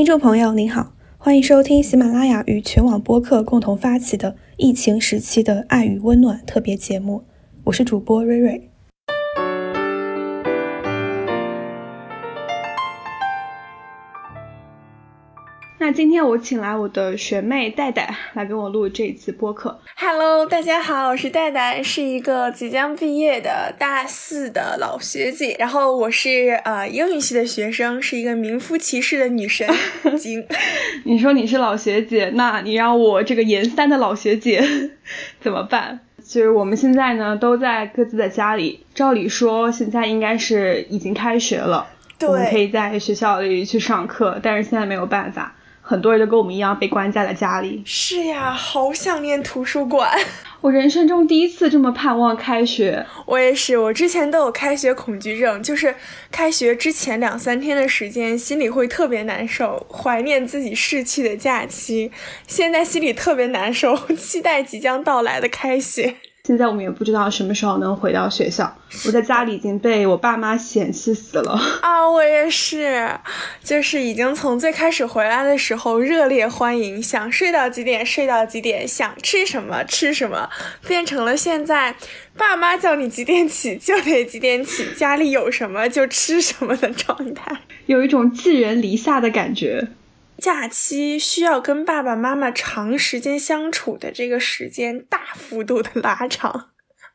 听众朋友您好，欢迎收听喜马拉雅与全网播客共同发起的疫情时期的爱与温暖特别节目，我是主播瑞瑞。那今天我请来我的学妹戴戴来跟我录这一次播客。Hello，大家好，我是戴戴，是一个即将毕业的大四的老学姐。然后我是呃英语系的学生，是一个名副其实的女神 经。你说你是老学姐，那你让我这个研三的老学姐 怎么办？就是我们现在呢都在各自的家里，照理说现在应该是已经开学了，我们可以在学校里去上课，但是现在没有办法，很多人都跟我们一样被关在了家里。是呀，好想念图书馆。我人生中第一次这么盼望开学，我也是，我之前都有开学恐惧症，就是开学之前两三天的时间，心里会特别难受，怀念自己逝去的假期。现在心里特别难受，期待即将到来的开学。现在我们也不知道什么时候能回到学校。我在家里已经被我爸妈嫌弃死了。啊，我也是，就是已经从最开始回来的时候热烈欢迎，想睡到几点睡到几点，想吃什么吃什么，变成了现在爸妈叫你几点起就得几点起，家里有什么就吃什么的状态。有一种寄人篱下的感觉。假期需要跟爸爸妈妈长时间相处的这个时间大幅度的拉长。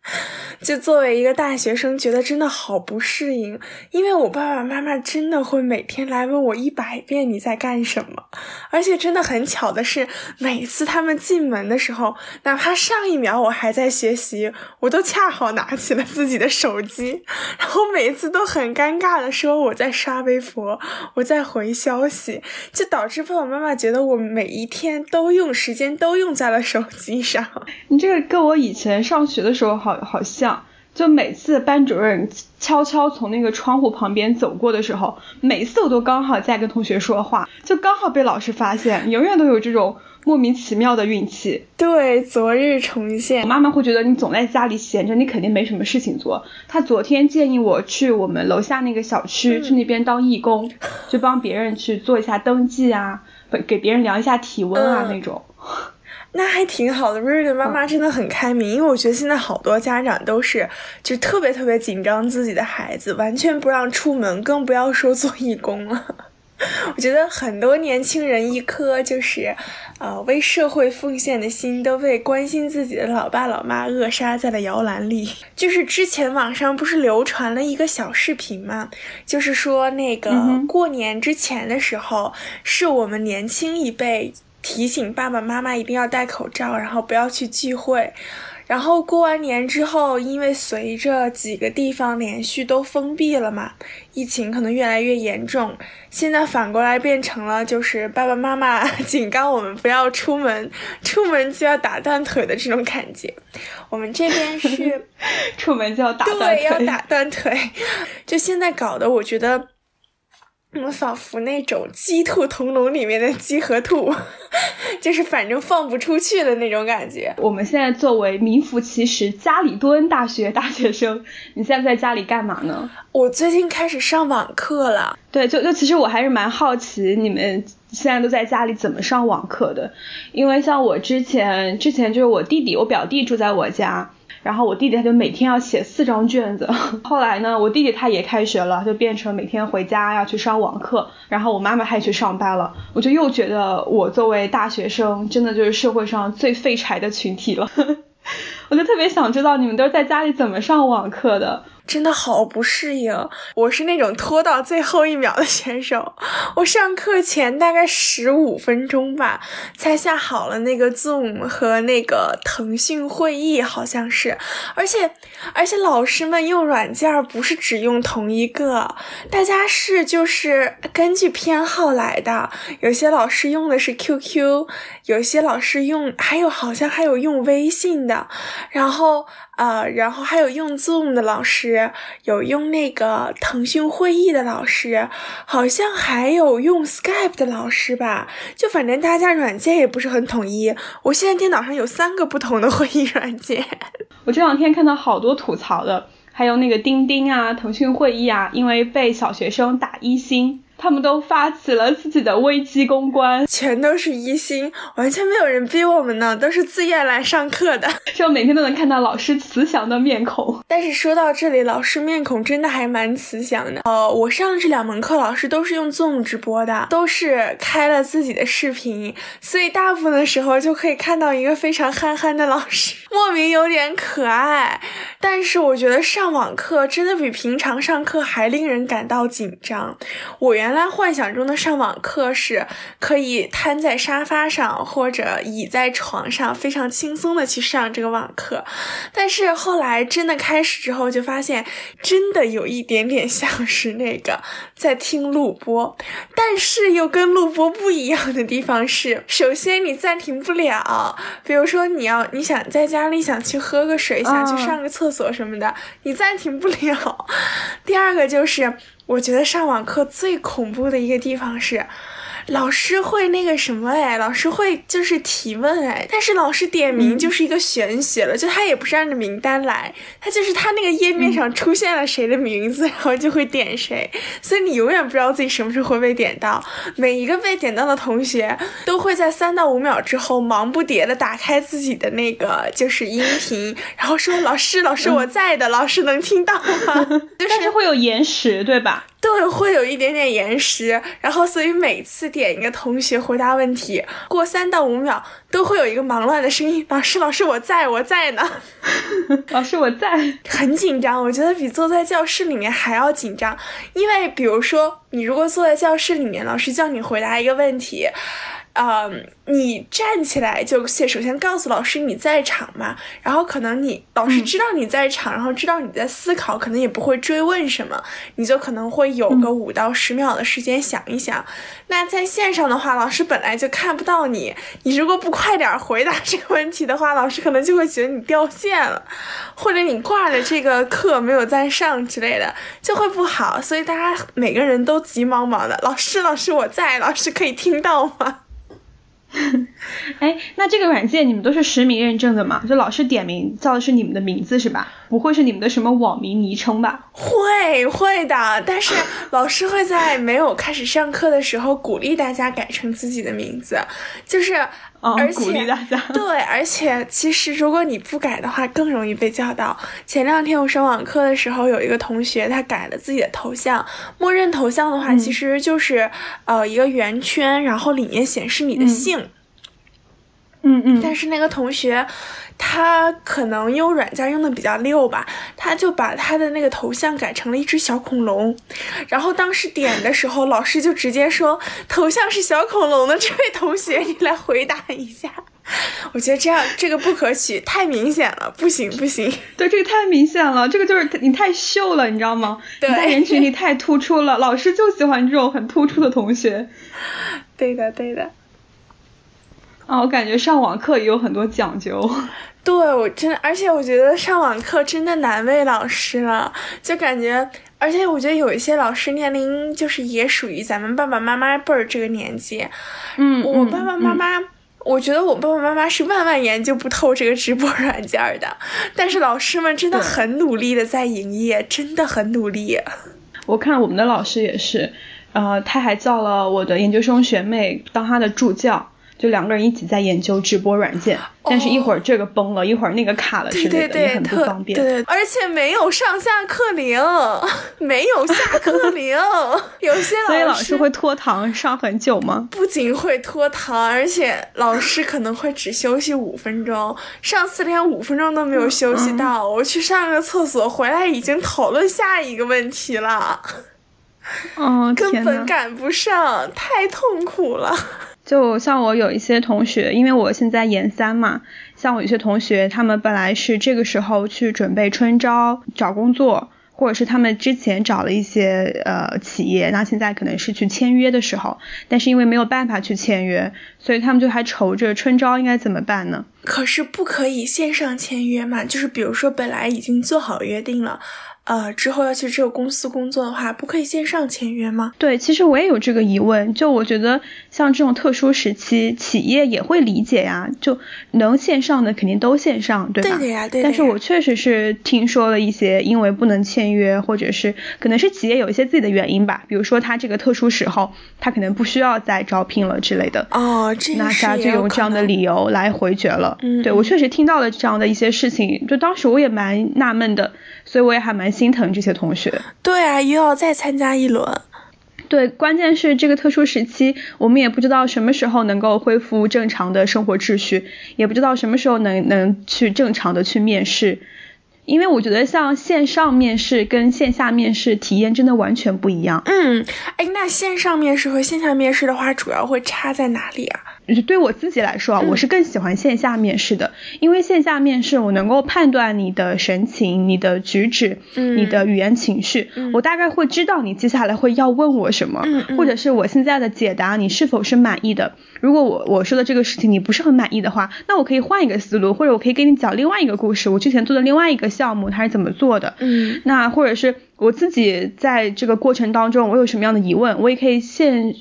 就作为一个大学生，觉得真的好不适应，因为我爸爸妈妈真的会每天来问我一百遍你在干什么，而且真的很巧的是，每次他们进门的时候，哪怕上一秒我还在学习，我都恰好拿起了自己的手机，然后每次都很尴尬的说我在刷微博，我在回消息，就导致爸爸妈妈觉得我每一天都用时间都用在了手机上。你这个跟我以前上学的时候好好像，就每次班主任悄悄从那个窗户旁边走过的时候，每次我都刚好在跟同学说话，就刚好被老师发现，永远都有这种莫名其妙的运气。对，昨日重现我。妈妈会觉得你总在家里闲着，你肯定没什么事情做。她昨天建议我去我们楼下那个小区，去那边当义工，就帮别人去做一下登记啊，不给别人量一下体温啊、嗯那种。那还挺好的，瑞瑞的妈妈真的很开明，因为我觉得现在好多家长都是就特别特别紧张自己的孩子，完全不让出门，更不要说做义工了。我觉得很多年轻人一颗就是，呃，为社会奉献的心，都被关心自己的老爸老妈扼杀在了摇篮里。就是之前网上不是流传了一个小视频嘛，就是说那个过年之前的时候，是我们年轻一辈提醒爸爸妈妈一定要戴口罩，然后不要去聚会。然后过完年之后，因为随着几个地方连续都封闭了嘛，疫情可能越来越严重。现在反过来变成了就是爸爸妈妈 警告我们不要出门，出门就要打断腿的这种感觉。我们这边是 出门就要打断腿对，要。打断腿。就现在搞得，我觉得我们仿佛那种鸡兔同笼里面的鸡和兔，就是反正放不出去的那种感觉。我们现在作为名副其实家里蹲大学大学生，你现在在家里干嘛呢？我最近开始上网课了，对，就就其实我还是蛮好奇你们现在都在家里怎么上网课的，因为像我之前之前就是我弟弟，我表弟住在我家。然后我弟弟他就每天要写四张卷子，后来呢，我弟弟他也开学了，就变成每天回家要去上网课，然后我妈妈还去上班了，我就又觉得我作为大学生，真的就是社会上最废柴的群体了。我就特别想知道你们都是在家里怎么上网课的。真的好不适应。我是那种拖到最后一秒的选手，我上课前大概十五分钟吧，才下好了那个 Zoom 和那个腾讯会议，好像是。而且而且老师们用软件不是只用同一个，大家是就是根据偏好来的。有些老师用的是 QQ，有些老师用还有好像还有用微信的，然后。呃，然后还有用 Zoom 的老师，有用那个腾讯会议的老师，好像还有用 Skype 的老师吧。就反正大家软件也不是很统一。我现在电脑上有三个不同的会议软件。我这两天看到好多吐槽的，还有那个钉钉啊、腾讯会议啊，因为被小学生打一星。他他们都发起了自己的危机公关，全都是一心，完全没有人逼我们呢，都是自愿来上课的，就每天都能看到老师慈祥的面孔。但是说到这里，老师面孔真的还蛮慈祥的。呃，我上的这两门课，老师都是用 Zoom 直播的，都是开了自己的视频，所以大部分的时候就可以看到一个非常憨憨的老师，莫名有点可爱。但是我觉得上网课真的比平常上课还令人感到紧张。我原原来幻想中的上网课是可以瘫在沙发上或者倚在床上，非常轻松的去上这个网课。但是后来真的开始之后，就发现真的有一点点像是那个在听录播，但是又跟录播不一样的地方是，首先你暂停不了，比如说你要你想在家里想去喝个水，想去上个厕所什么的，你暂停不了。第二个就是，我觉得上网课最恐怖的一个地方是。老师会那个什么哎，老师会就是提问哎，但是老师点名就是一个玄学了，就他也不是按照名单来，他就是他那个页面上出现了谁的名字，然后就会点谁，所以你永远不知道自己什么时候会被点到。每一个被点到的同学都会在三到五秒之后忙不迭的打开自己的那个就是音频，然后说老师老师我在的，老师能听到吗？就是会有延时对吧？对，会有一点点延时，然后所以每次点一个同学回答问题，过三到五秒都会有一个忙乱的声音：“老师，老师，我在，我在呢。”老师，我在，很紧张。我觉得比坐在教室里面还要紧张，因为比如说，你如果坐在教室里面，老师叫你回答一个问题。嗯，你站起来就先首先告诉老师你在场嘛，然后可能你老师知道你在场，然后知道你在思考，可能也不会追问什么，你就可能会有个五到十秒的时间想一想。那在线上的话，老师本来就看不到你，你如果不快点回答这个问题的话，老师可能就会觉得你掉线了，或者你挂了这个课没有再上之类的，就会不好。所以大家每个人都急忙忙的，老师，老师我在，老师可以听到吗？哎，那这个软件你们都是实名认证的吗？就老师点名叫的是你们的名字是吧？不会是你们的什么网名昵称吧？会会的，但是老师会在没有开始上课的时候鼓励大家改成自己的名字，就是，而且鼓励大家。对，而且其实如果你不改的话，更容易被叫到。前两天我上网课的时候，有一个同学他改了自己的头像，默认头像的话其实就是呃一个圆圈，然后里面显示你的姓。嗯嗯，但是那个同学，他可能用软件用的比较溜吧，他就把他的那个头像改成了一只小恐龙，然后当时点的时候，老师就直接说头像是小恐龙的这位同学，你来回答一下。我觉得这样这个不可取，太明显了，不行不行。对，这个太明显了，这个就是你太秀了，你知道吗？对，在人群里太突出了，老师就喜欢这种很突出的同学。对 的对的。啊，我感觉上网课也有很多讲究。对，我真的，而且我觉得上网课真的难为老师了，就感觉，而且我觉得有一些老师年龄就是也属于咱们爸爸妈妈辈儿这个年纪。嗯，我爸爸妈妈，我觉得我爸爸妈妈是万万研究不透这个直播软件的，但是老师们真的很努力的在营业，真的很努力。我看我们的老师也是，呃，他还叫了我的研究生学妹当他的助教。就两个人一起在研究直播软件，但是一会儿这个崩了，一会儿那个卡了之类的，也很不方便。对，而且没有上下课铃，没有下课铃，有些老师所以老师会拖堂上很久吗？不仅会拖堂，而且老师可能会只休息五分钟。上次连五分钟都没有休息到，我去上个厕所回来已经讨论下一个问题了。嗯，根本赶不上，太痛苦了。就像我有一些同学，因为我现在研三嘛，像我有些同学，他们本来是这个时候去准备春招找工作，或者是他们之前找了一些呃企业，那现在可能是去签约的时候，但是因为没有办法去签约，所以他们就还愁着春招应该怎么办呢？可是不可以线上签约嘛？就是比如说本来已经做好约定了。呃，之后要去这个公司工作的话，不可以线上签约吗？对，其实我也有这个疑问。就我觉得，像这种特殊时期，企业也会理解呀。就能线上的肯定都线上，对吧？对的呀，对的。但是我确实是听说了一些，因为不能签约，或者是可能是企业有一些自己的原因吧。比如说他这个特殊时候，他可能不需要再招聘了之类的。哦，这那他就用这样的理由来回绝了。嗯，对我确实听到了这样的一些事情，就当时我也蛮纳闷的。所以我也还蛮心疼这些同学。对啊，又要再参加一轮。对，关键是这个特殊时期，我们也不知道什么时候能够恢复正常的生活秩序，也不知道什么时候能能去正常的去面试。因为我觉得像线上面试跟线下面试体验真的完全不一样。嗯，哎，那线上面试和线下面试的话，主要会差在哪里啊？对我自己来说啊，我是更喜欢线下面试的，因为线下面试我能够判断你的神情、你的举止、你的语言情绪，我大概会知道你接下来会要问我什么，或者是我现在的解答你是否是满意的。如果我我说的这个事情你不是很满意的话，那我可以换一个思路，或者我可以给你讲另外一个故事，我之前做的另外一个项目它是怎么做的。嗯，那或者是我自己在这个过程当中我有什么样的疑问，我也可以现。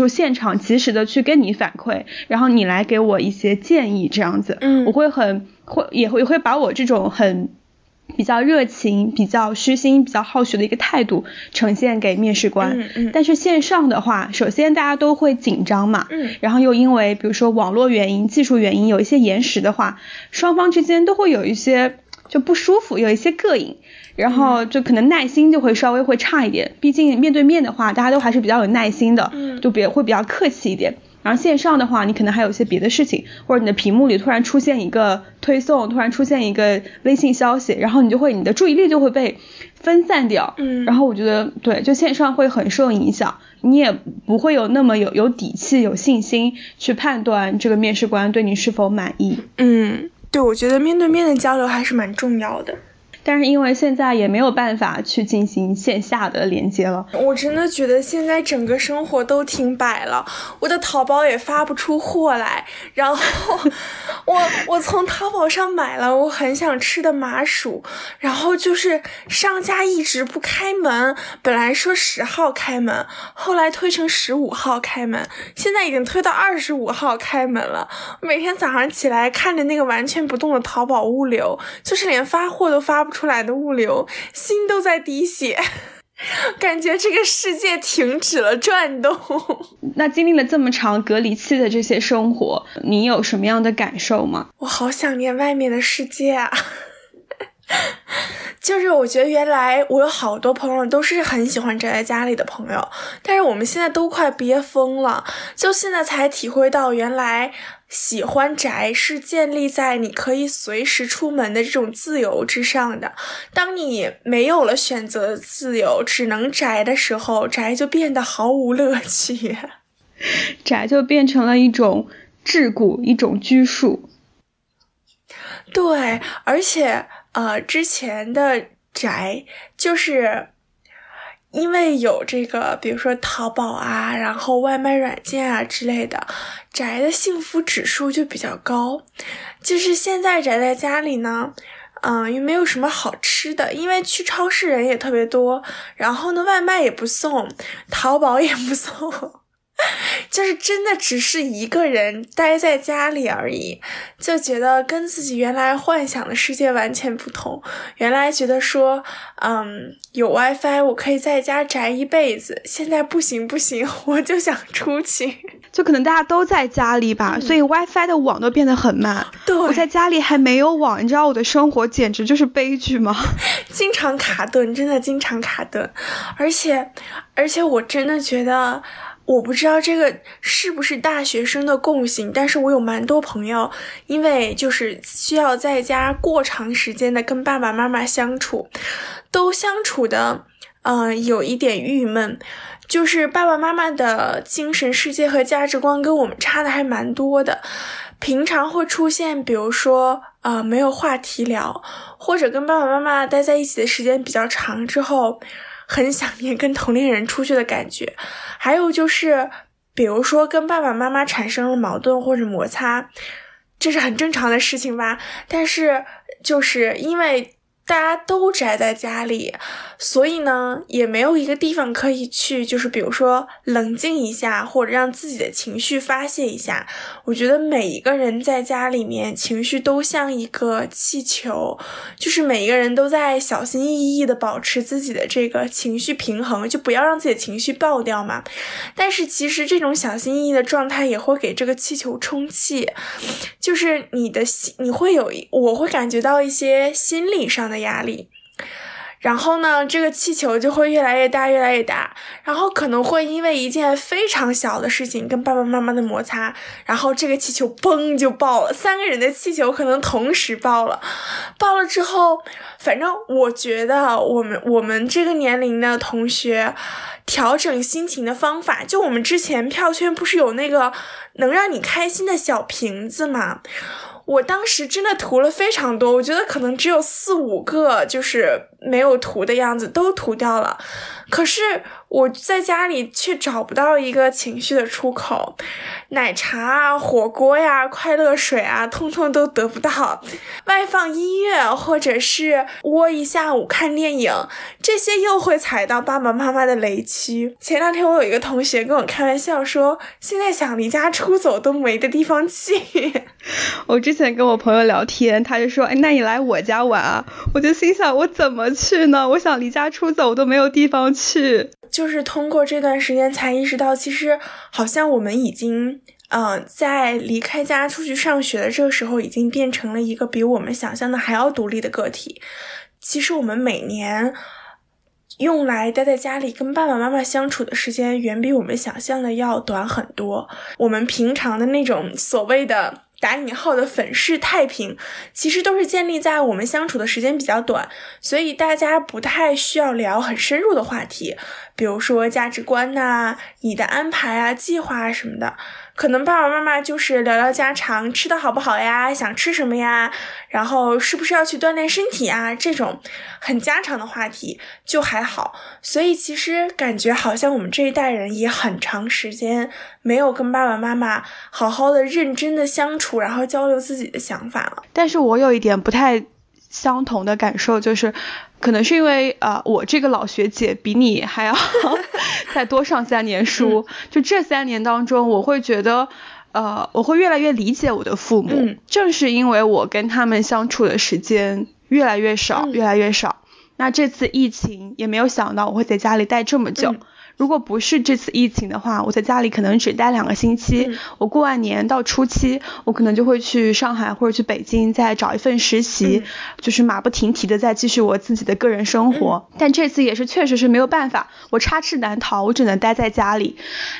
就现场及时的去跟你反馈，然后你来给我一些建议，这样子，嗯，我会很会也会会把我这种很比较热情、比较虚心、比较好学的一个态度呈现给面试官。嗯嗯。但是线上的话，首先大家都会紧张嘛，嗯，然后又因为比如说网络原因、技术原因有一些延时的话，双方之间都会有一些就不舒服，有一些膈应。然后就可能耐心就会稍微会差一点，毕竟面对面的话，大家都还是比较有耐心的，就比会比较客气一点。然后线上的话，你可能还有一些别的事情，或者你的屏幕里突然出现一个推送，突然出现一个微信消息，然后你就会你的注意力就会被分散掉。嗯，然后我觉得对，就线上会很受影响，你也不会有那么有有底气、有信心去判断这个面试官对你是否满意。嗯，对，我觉得面对面的交流还是蛮重要的。但是因为现在也没有办法去进行线下的连接了，我真的觉得现在整个生活都停摆了，我的淘宝也发不出货来，然后 我我从淘宝上买了我很想吃的麻薯，然后就是商家一直不开门，本来说十号开门，后来推成十五号开门，现在已经推到二十五号开门了。每天早上起来看着那个完全不动的淘宝物流，就是连发货都发不。出来的物流，心都在滴血，感觉这个世界停止了转动。那经历了这么长隔离期的这些生活，你有什么样的感受吗？我好想念外面的世界啊！就是我觉得原来我有好多朋友都是很喜欢宅在家里的朋友，但是我们现在都快憋疯了，就现在才体会到原来。喜欢宅是建立在你可以随时出门的这种自由之上的。当你没有了选择自由，只能宅的时候，宅就变得毫无乐趣，宅就变成了一种桎梏，一种拘束。对，而且呃，之前的宅就是。因为有这个，比如说淘宝啊，然后外卖软件啊之类的，宅的幸福指数就比较高。就是现在宅在家里呢，嗯，又没有什么好吃的，因为去超市人也特别多，然后呢，外卖也不送，淘宝也不送。就是真的只是一个人待在家里而已，就觉得跟自己原来幻想的世界完全不同。原来觉得说，嗯，有 WiFi 我可以在家宅一辈子，现在不行不行，我就想出去。就可能大家都在家里吧，所以 WiFi 的网都变得很慢。对，我在家里还没有网，你知道我的生活简直就是悲剧吗？经常卡顿，真的经常卡顿，而且而且我真的觉得。我不知道这个是不是大学生的共性，但是我有蛮多朋友，因为就是需要在家过长时间的跟爸爸妈妈相处，都相处的，嗯，有一点郁闷，就是爸爸妈妈的精神世界和价值观跟我们差的还蛮多的，平常会出现，比如说，呃，没有话题聊，或者跟爸爸妈妈待在一起的时间比较长之后。很想念跟同龄人出去的感觉，还有就是，比如说跟爸爸妈妈产生了矛盾或者摩擦，这是很正常的事情吧？但是就是因为。大家都宅在家里，所以呢，也没有一个地方可以去，就是比如说冷静一下，或者让自己的情绪发泄一下。我觉得每一个人在家里面情绪都像一个气球，就是每一个人都在小心翼翼的保持自己的这个情绪平衡，就不要让自己的情绪爆掉嘛。但是其实这种小心翼翼的状态也会给这个气球充气，就是你的心，你会有，我会感觉到一些心理上的。压力，然后呢，这个气球就会越来越大，越来越大，然后可能会因为一件非常小的事情跟爸爸妈妈的摩擦，然后这个气球嘣就爆了，三个人的气球可能同时爆了，爆了之后，反正我觉得我们我们这个年龄的同学调整心情的方法，就我们之前票圈不是有那个能让你开心的小瓶子吗？我当时真的涂了非常多，我觉得可能只有四五个就是没有涂的样子，都涂掉了。可是我在家里却找不到一个情绪的出口，奶茶啊、火锅呀、快乐水啊，通通都得不到。外放音乐或者是窝一下午看电影，这些又会踩到爸爸妈妈的雷区。前两天我有一个同学跟我开玩笑说，现在想离家出走都没的地方去。我之前跟我朋友聊天，他就说，哎，那你来我家玩啊？我就心想，我怎么去呢？我想离家出走都没有地方。去，就是通过这段时间才意识到，其实好像我们已经，嗯，在离开家出去上学的这个时候，已经变成了一个比我们想象的还要独立的个体。其实我们每年用来待在家里跟爸爸妈妈相处的时间，远比我们想象的要短很多。我们平常的那种所谓的。打引号的粉饰太平，其实都是建立在我们相处的时间比较短，所以大家不太需要聊很深入的话题，比如说价值观呐、你的安排啊、计划啊什么的。可能爸爸妈妈就是聊聊家常，吃的好不好呀？想吃什么呀？然后是不是要去锻炼身体啊？这种很家常的话题就还好。所以其实感觉好像我们这一代人也很长时间没有跟爸爸妈妈好好的、认真的相处，然后交流自己的想法了。但是我有一点不太相同的感受，就是。可能是因为呃，我这个老学姐比你还要 再多上三年书，就这三年当中，我会觉得，呃，我会越来越理解我的父母。正是因为我跟他们相处的时间越来越少，越来越少，那这次疫情也没有想到我会在家里待这么久。如果不是这次疫情的话，我在家里可能只待两个星期。我过完年到初七，我可能就会去上海或者去北京再找一份实习，就是马不停蹄的再继续我自己的个人生活。但这次也是确实是没有办法，我插翅难逃，我只能待在家里。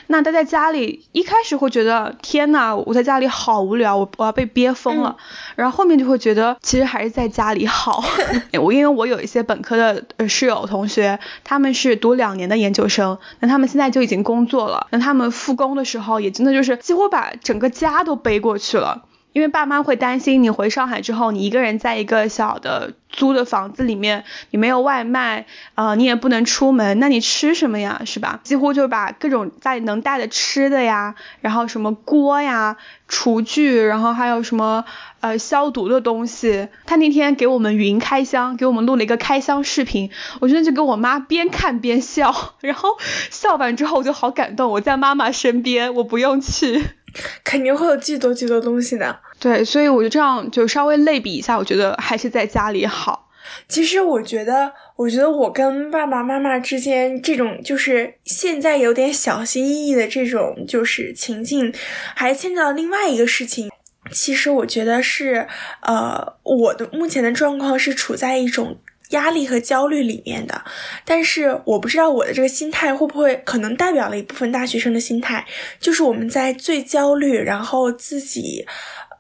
那待在家里，一开始会觉得天呐，我在家里好无聊，我我要被憋疯了。然后后面就会觉得其实还是在家里好。我因为我有一些本科的室友同学，他们是读两年的研究生。那他们现在就已经工作了，那他们复工的时候也真的就是几乎把整个家都背过去了，因为爸妈会担心你回上海之后，你一个人在一个小的租的房子里面，你没有外卖，呃，你也不能出门，那你吃什么呀，是吧？几乎就把各种家里能带的吃的呀，然后什么锅呀、厨具，然后还有什么。呃，消毒的东西，他那天给我们云开箱，给我们录了一个开箱视频，我真的就跟我妈边看边笑，然后笑完之后我就好感动，我在妈妈身边，我不用去，肯定会有巨多巨多东西的。对，所以我就这样就稍微类比一下，我觉得还是在家里好。其实我觉得，我觉得我跟爸爸妈妈之间这种就是现在有点小心翼翼的这种就是情境，还牵扯到另外一个事情。其实我觉得是，呃，我的目前的状况是处在一种压力和焦虑里面的，但是我不知道我的这个心态会不会可能代表了一部分大学生的心态，就是我们在最焦虑，然后自己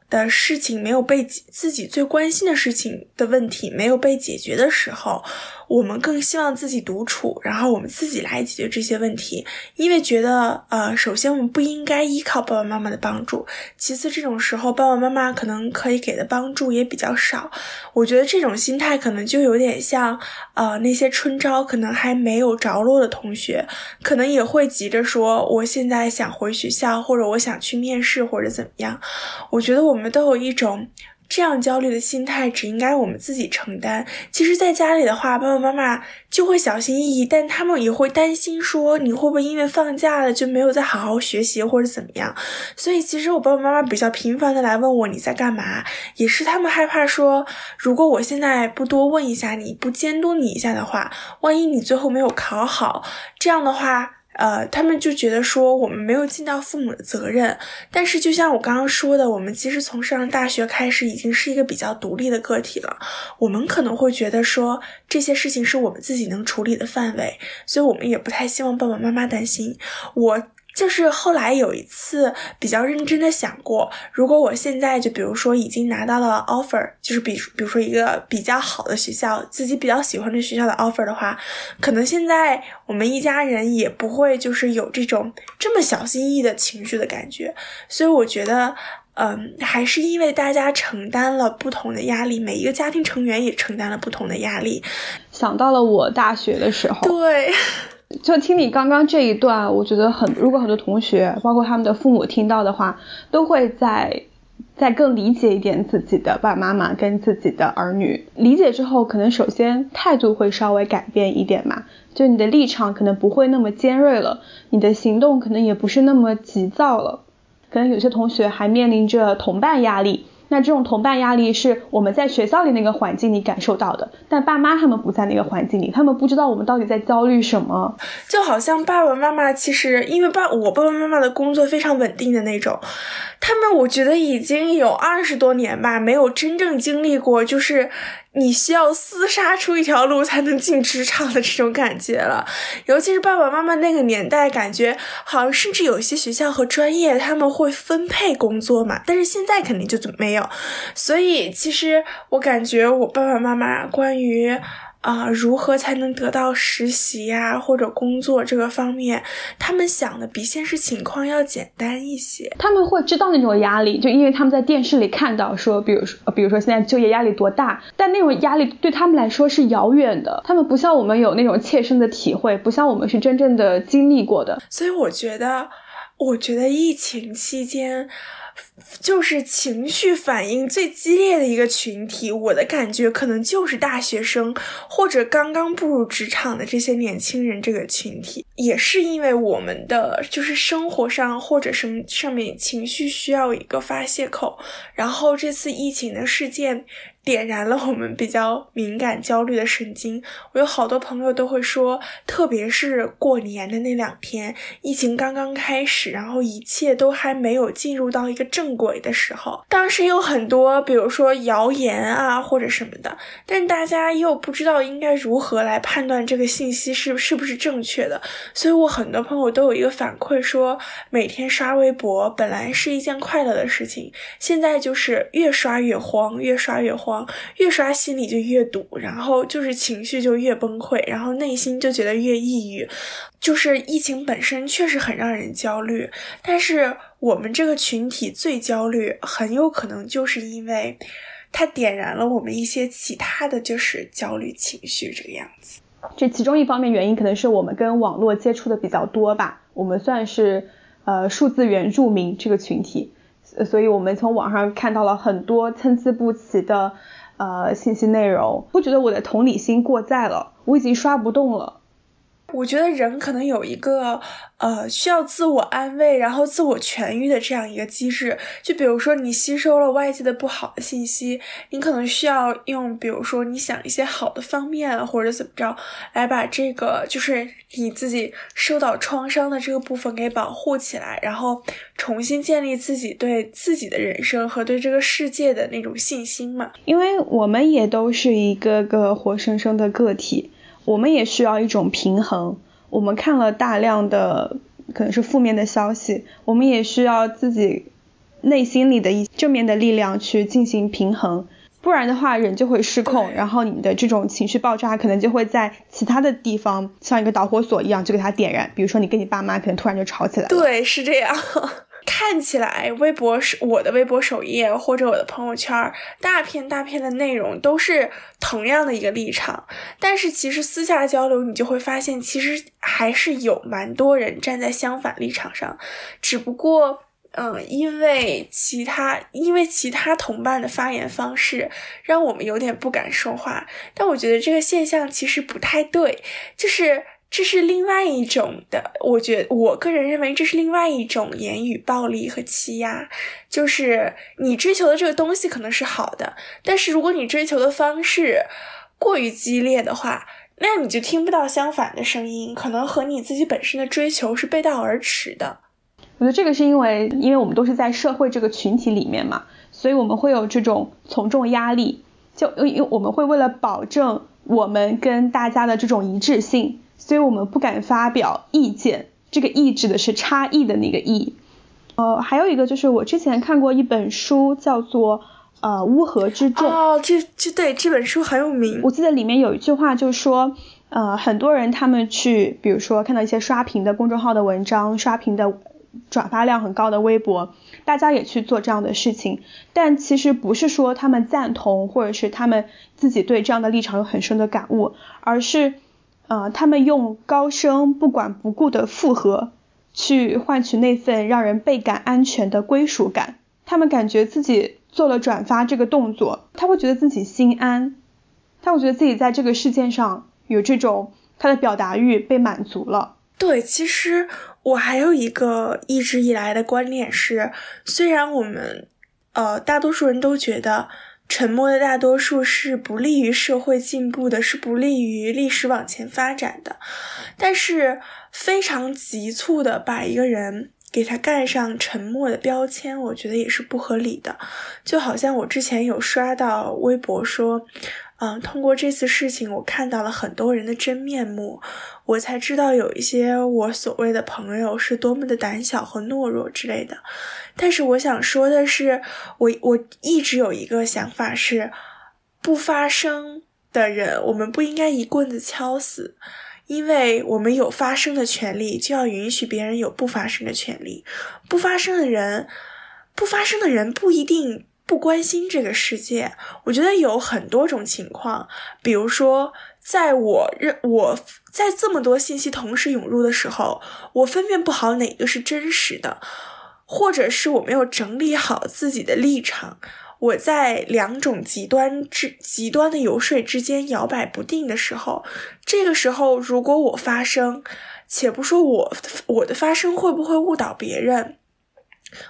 的事情没有被自己最关心的事情的问题没有被解决的时候。我们更希望自己独处，然后我们自己来解决这些问题，因为觉得呃，首先我们不应该依靠爸爸妈妈的帮助，其次这种时候爸爸妈妈可能可以给的帮助也比较少。我觉得这种心态可能就有点像呃那些春招可能还没有着落的同学，可能也会急着说我现在想回学校，或者我想去面试，或者怎么样。我觉得我们都有一种。这样焦虑的心态只应该我们自己承担。其实，在家里的话，爸爸妈妈就会小心翼翼，但他们也会担心说你会不会因为放假了就没有再好好学习或者怎么样。所以，其实我爸爸妈妈比较频繁的来问我你在干嘛，也是他们害怕说，如果我现在不多问一下你，不监督你一下的话，万一你最后没有考好，这样的话。呃，他们就觉得说我们没有尽到父母的责任，但是就像我刚刚说的，我们其实从上大学开始已经是一个比较独立的个体了，我们可能会觉得说这些事情是我们自己能处理的范围，所以我们也不太希望爸爸妈妈担心我。就是后来有一次比较认真的想过，如果我现在就比如说已经拿到了 offer，就是比比如说一个比较好的学校，自己比较喜欢的学校的 offer 的话，可能现在我们一家人也不会就是有这种这么小心翼翼的情绪的感觉。所以我觉得，嗯，还是因为大家承担了不同的压力，每一个家庭成员也承担了不同的压力。想到了我大学的时候，对。就听你刚刚这一段，我觉得很，如果很多同学，包括他们的父母听到的话，都会在再更理解一点自己的爸爸妈妈跟自己的儿女。理解之后，可能首先态度会稍微改变一点嘛，就你的立场可能不会那么尖锐了，你的行动可能也不是那么急躁了。可能有些同学还面临着同伴压力。那这种同伴压力是我们在学校里那个环境里感受到的，但爸妈他们不在那个环境里，他们不知道我们到底在焦虑什么。就好像爸爸妈妈其实因为爸我爸爸妈妈的工作非常稳定的那种，他们我觉得已经有二十多年吧，没有真正经历过就是。你需要厮杀出一条路才能进职场的这种感觉了，尤其是爸爸妈妈那个年代，感觉好像甚至有些学校和专业他们会分配工作嘛，但是现在肯定就没有，所以其实我感觉我爸爸妈妈关于。啊，如何才能得到实习呀，或者工作这个方面，他们想的比现实情况要简单一些。他们会知道那种压力，就因为他们在电视里看到说，比如说，比如说现在就业压力多大，但那种压力对他们来说是遥远的。他们不像我们有那种切身的体会，不像我们是真正的经历过的。所以我觉得，我觉得疫情期间。就是情绪反应最激烈的一个群体，我的感觉可能就是大学生或者刚刚步入职场的这些年轻人这个群体，也是因为我们的就是生活上或者什么上面情绪需要一个发泄口，然后这次疫情的事件。点燃了我们比较敏感、焦虑的神经。我有好多朋友都会说，特别是过年的那两天，疫情刚刚开始，然后一切都还没有进入到一个正轨的时候，当时有很多，比如说谣言啊或者什么的，但大家又不知道应该如何来判断这个信息是是不是正确的。所以我很多朋友都有一个反馈说，每天刷微博本来是一件快乐的事情，现在就是越刷越慌，越刷越慌。越刷心里就越堵，然后就是情绪就越崩溃，然后内心就觉得越抑郁。就是疫情本身确实很让人焦虑，但是我们这个群体最焦虑，很有可能就是因为它点燃了我们一些其他的就是焦虑情绪这个样子。这其中一方面原因可能是我们跟网络接触的比较多吧，我们算是呃数字原住民这个群体。所以，我们从网上看到了很多参差不齐的呃信息内容，不觉得我的同理心过载了，我已经刷不动了。我觉得人可能有一个呃需要自我安慰，然后自我痊愈的这样一个机制。就比如说你吸收了外界的不好的信息，你可能需要用，比如说你想一些好的方面或者怎么着，来把这个就是你自己受到创伤的这个部分给保护起来，然后重新建立自己对自己的人生和对这个世界的那种信心嘛。因为我们也都是一个个活生生的个体。我们也需要一种平衡。我们看了大量的可能是负面的消息，我们也需要自己内心里的一正面的力量去进行平衡。不然的话人就会失控，然后你的这种情绪爆炸可能就会在其他的地方像一个导火索一样就给它点燃，比如说你跟你爸妈可能突然就吵起来了。对，是这样。看起来微博是我的微博首页或者我的朋友圈，大片大片的内容都是同样的一个立场，但是其实私下交流你就会发现，其实还是有蛮多人站在相反立场上，只不过，嗯，因为其他因为其他同伴的发言方式，让我们有点不敢说话。但我觉得这个现象其实不太对，就是。这是另外一种的，我觉我个人认为这是另外一种言语暴力和欺压，就是你追求的这个东西可能是好的，但是如果你追求的方式过于激烈的话，那你就听不到相反的声音，可能和你自己本身的追求是背道而驰的。我觉得这个是因为，因为我们都是在社会这个群体里面嘛，所以我们会有这种从众压力，就因为我们会为了保证我们跟大家的这种一致性。所以我们不敢发表意见，这个“意”指的是差异的那个“意”。呃，还有一个就是我之前看过一本书，叫做《呃乌合之众》。哦，这这对这本书很有名。我记得里面有一句话，就是说，呃，很多人他们去，比如说看到一些刷屏的公众号的文章，刷屏的转发量很高的微博，大家也去做这样的事情，但其实不是说他们赞同，或者是他们自己对这样的立场有很深的感悟，而是。呃，他们用高声不管不顾的附和，去换取那份让人倍感安全的归属感。他们感觉自己做了转发这个动作，他会觉得自己心安，他会觉得自己在这个事件上有这种他的表达欲被满足了。对，其实我还有一个一直以来的观念是，虽然我们呃大多数人都觉得。沉默的大多数是不利于社会进步的，是不利于历史往前发展的。但是非常急促的把一个人给他盖上沉默的标签，我觉得也是不合理的。就好像我之前有刷到微博说。嗯，通过这次事情，我看到了很多人的真面目，我才知道有一些我所谓的朋友是多么的胆小和懦弱之类的。但是我想说的是，我我一直有一个想法是，不发声的人，我们不应该一棍子敲死，因为我们有发声的权利，就要允许别人有不发声的权利。不发声的人，不发声的人不一定。不关心这个世界，我觉得有很多种情况。比如说，在我认我在这么多信息同时涌入的时候，我分辨不好哪个是真实的，或者是我没有整理好自己的立场，我在两种极端之极端的游说之间摇摆不定的时候，这个时候如果我发声，且不说我我的发声会不会误导别人。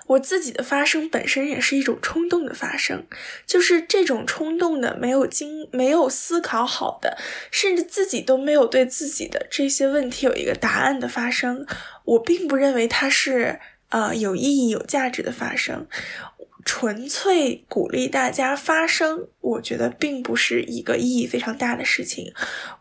我自己的发声本身也是一种冲动的发声，就是这种冲动的、没有经、没有思考好的，甚至自己都没有对自己的这些问题有一个答案的发声，我并不认为它是呃有意义、有价值的发生。纯粹鼓励大家发声，我觉得并不是一个意义非常大的事情。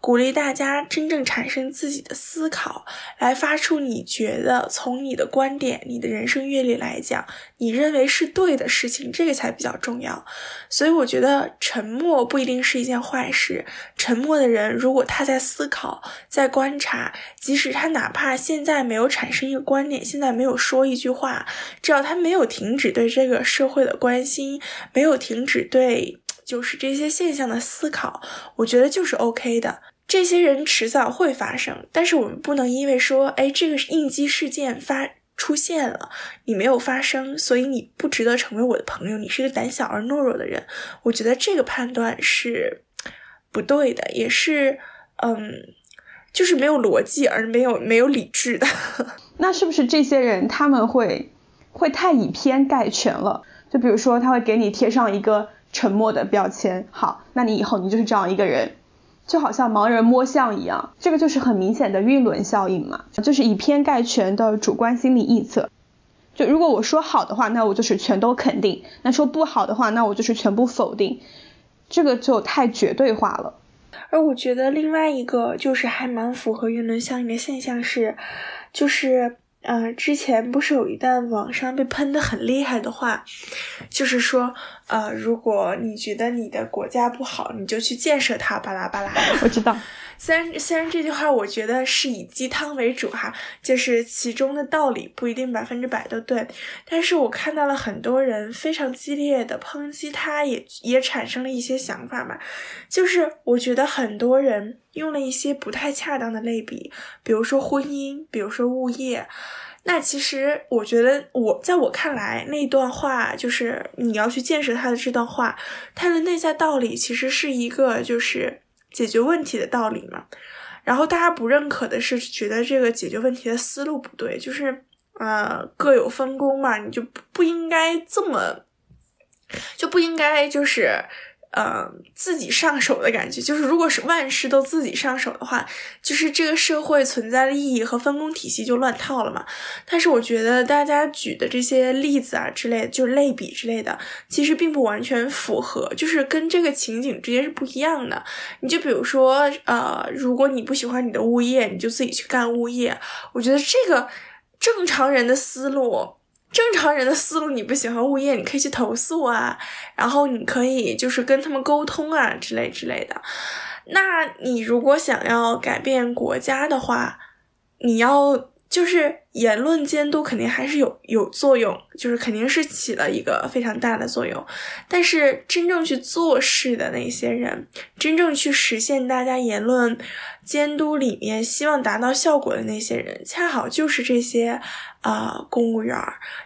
鼓励大家真正产生自己的思考，来发出你觉得从你的观点、你的人生阅历来讲，你认为是对的事情，这个才比较重要。所以我觉得沉默不一定是一件坏事。沉默的人，如果他在思考、在观察，即使他哪怕现在没有产生一个观点，现在没有说一句话，只要他没有停止对这个社会的关心，没有停止对就是这些现象的思考，我觉得就是 OK 的。这些人迟早会发生，但是我们不能因为说，哎，这个应激事件发出现了，你没有发生，所以你不值得成为我的朋友，你是个胆小而懦弱的人。我觉得这个判断是不对的，也是，嗯，就是没有逻辑而没有没有理智的。那是不是这些人他们会会太以偏概全了？就比如说，他会给你贴上一个沉默的标签，好，那你以后你就是这样一个人，就好像盲人摸象一样，这个就是很明显的晕轮效应嘛，就是以偏概全的主观心理臆测。就如果我说好的话，那我就是全都肯定；那说不好的话，那我就是全部否定，这个就太绝对化了。而我觉得另外一个就是还蛮符合晕轮效应的现象是，就是呃，之前不是有一段网上被喷的很厉害的话，就是说，呃，如果你觉得你的国家不好，你就去建设它，巴拉巴拉。我知道。虽然虽然这句话我觉得是以鸡汤为主哈，就是其中的道理不一定百分之百都对，但是我看到了很多人非常激烈的抨击他，也也产生了一些想法嘛，就是我觉得很多人用了一些不太恰当的类比，比如说婚姻，比如说物业，那其实我觉得我在我看来那段话就是你要去建设他的这段话，它的内在道理其实是一个就是。解决问题的道理嘛，然后大家不认可的是，觉得这个解决问题的思路不对，就是呃各有分工嘛，你就不应该这么，就不应该就是。呃，自己上手的感觉，就是如果是万事都自己上手的话，就是这个社会存在的意义和分工体系就乱套了嘛。但是我觉得大家举的这些例子啊之类，就是类比之类的，其实并不完全符合，就是跟这个情景之间是不一样的。你就比如说，呃，如果你不喜欢你的物业，你就自己去干物业。我觉得这个正常人的思路。正常人的思路，你不喜欢物业，你可以去投诉啊，然后你可以就是跟他们沟通啊，之类之类的。那你如果想要改变国家的话，你要。就是言论监督肯定还是有有作用，就是肯定是起了一个非常大的作用。但是真正去做事的那些人，真正去实现大家言论监督里面希望达到效果的那些人，恰好就是这些啊公务员。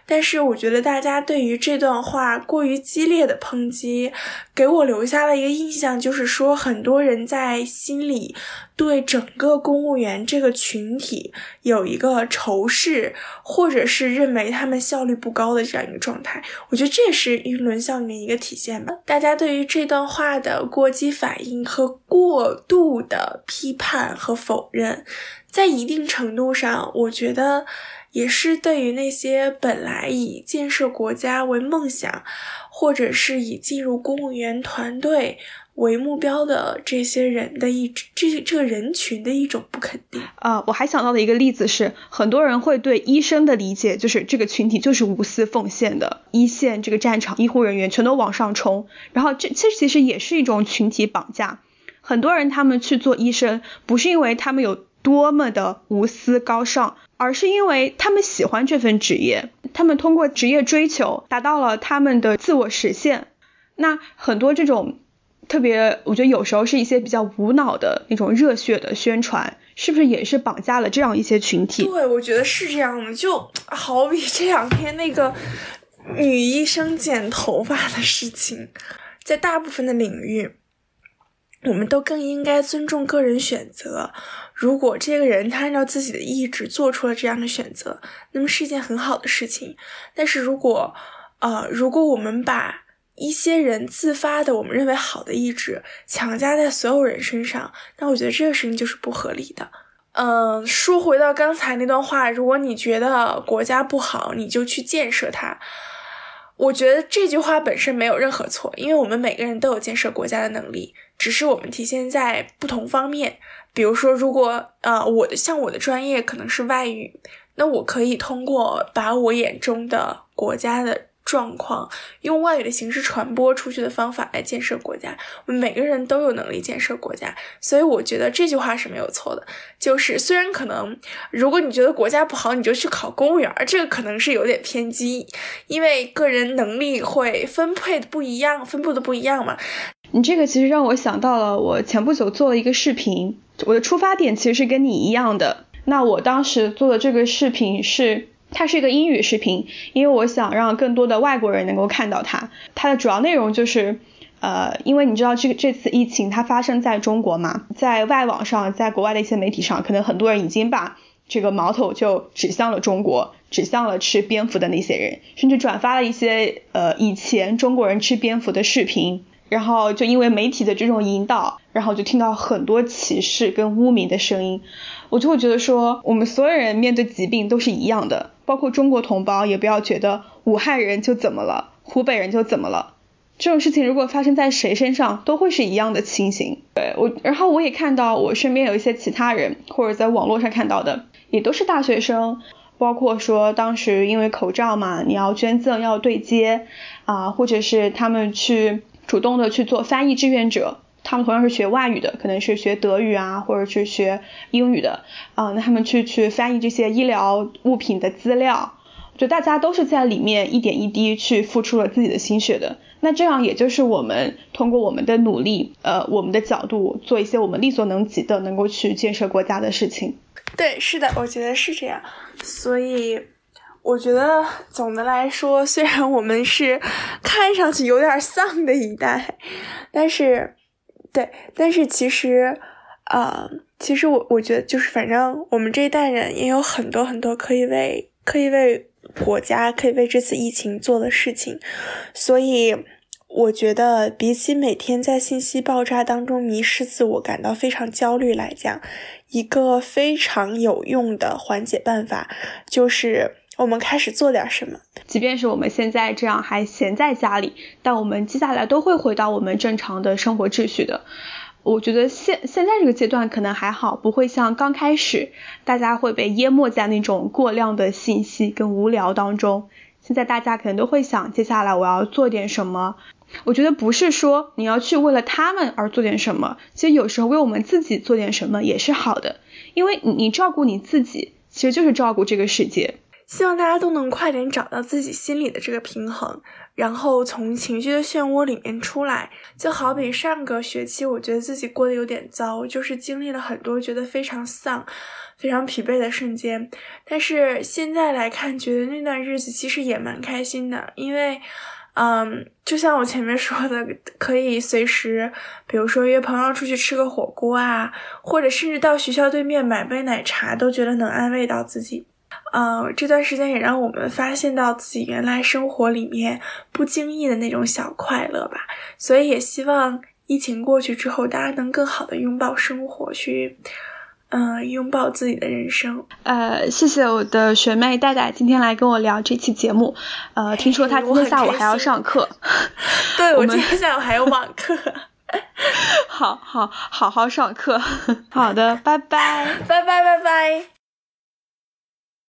但是我觉得大家对于这段话过于激烈的抨击，给我留下了一个印象，就是说很多人在心里。对整个公务员这个群体有一个仇视是，或者是认为他们效率不高的这样一个状态，我觉得这也是舆论效应的一个体现吧。大家对于这段话的过激反应和过度的批判和否认，在一定程度上，我觉得也是对于那些本来以建设国家为梦想，或者是以进入公务员团队。为目标的这些人的一这这个人群的一种不肯定啊！我还想到的一个例子是，很多人会对医生的理解就是这个群体就是无私奉献的，一线这个战场医护人员全都往上冲，然后这这其实也是一种群体绑架。很多人他们去做医生，不是因为他们有多么的无私高尚，而是因为他们喜欢这份职业，他们通过职业追求达到了他们的自我实现。那很多这种。特别，我觉得有时候是一些比较无脑的那种热血的宣传，是不是也是绑架了这样一些群体？对，我觉得是这样的。就好比这两天那个女医生剪头发的事情，在大部分的领域，我们都更应该尊重个人选择。如果这个人他按照自己的意志做出了这样的选择，那么是一件很好的事情。但是如果，呃，如果我们把一些人自发的，我们认为好的意志强加在所有人身上，那我觉得这个事情就是不合理的。嗯，说回到刚才那段话，如果你觉得国家不好，你就去建设它。我觉得这句话本身没有任何错，因为我们每个人都有建设国家的能力，只是我们体现在不同方面。比如说，如果呃我的像我的专业可能是外语，那我可以通过把我眼中的国家的。状况用外语的形式传播出去的方法来建设国家，我们每个人都有能力建设国家，所以我觉得这句话是没有错的。就是虽然可能，如果你觉得国家不好，你就去考公务员，这个可能是有点偏激，因为个人能力会分配的不一样，分布的不一样嘛。你这个其实让我想到了，我前不久做了一个视频，我的出发点其实是跟你一样的。那我当时做的这个视频是。它是一个英语视频，因为我想让更多的外国人能够看到它。它的主要内容就是，呃，因为你知道这个这次疫情它发生在中国嘛，在外网上，在国外的一些媒体上，可能很多人已经把这个矛头就指向了中国，指向了吃蝙蝠的那些人，甚至转发了一些呃以前中国人吃蝙蝠的视频，然后就因为媒体的这种引导，然后就听到很多歧视跟污名的声音，我就会觉得说，我们所有人面对疾病都是一样的。包括中国同胞也不要觉得武汉人就怎么了，湖北人就怎么了，这种事情如果发生在谁身上都会是一样的情形。对我，然后我也看到我身边有一些其他人或者在网络上看到的，也都是大学生，包括说当时因为口罩嘛，你要捐赠要对接啊，或者是他们去主动的去做翻译志愿者，他们同样是学外语的，可能是学德语啊，或者是学英语的啊，那他们去去翻译这些医疗物品的资料。就大家都是在里面一点一滴去付出了自己的心血的，那这样也就是我们通过我们的努力，呃，我们的角度做一些我们力所能及的，能够去建设国家的事情。对，是的，我觉得是这样。所以我觉得总的来说，虽然我们是看上去有点丧的一代，但是，对，但是其实，呃，其实我我觉得就是反正我们这一代人也有很多很多可以为可以为。国家可以为这次疫情做的事情，所以我觉得比起每天在信息爆炸当中迷失自我、感到非常焦虑来讲，一个非常有用的缓解办法就是我们开始做点什么。即便是我们现在这样还闲在家里，但我们接下来都会回到我们正常的生活秩序的。我觉得现现在这个阶段可能还好，不会像刚开始大家会被淹没在那种过量的信息跟无聊当中。现在大家可能都会想，接下来我要做点什么。我觉得不是说你要去为了他们而做点什么，其实有时候为我们自己做点什么也是好的，因为你你照顾你自己，其实就是照顾这个世界。希望大家都能快点找到自己心里的这个平衡。然后从情绪的漩涡里面出来，就好比上个学期，我觉得自己过得有点糟，就是经历了很多觉得非常丧、非常疲惫的瞬间。但是现在来看，觉得那段日子其实也蛮开心的，因为，嗯，就像我前面说的，可以随时，比如说约朋友出去吃个火锅啊，或者甚至到学校对面买杯奶茶，都觉得能安慰到自己。呃，这段时间也让我们发现到自己原来生活里面不经意的那种小快乐吧。所以也希望疫情过去之后，大家能更好的拥抱生活，去，嗯，拥抱自己的人生。呃，谢谢我的学妹戴戴今天来跟我聊这期节目。呃，听说她 今天下午还要上课。对，我今天下午还有网课。好好好好上课。好的，拜拜，拜拜拜拜。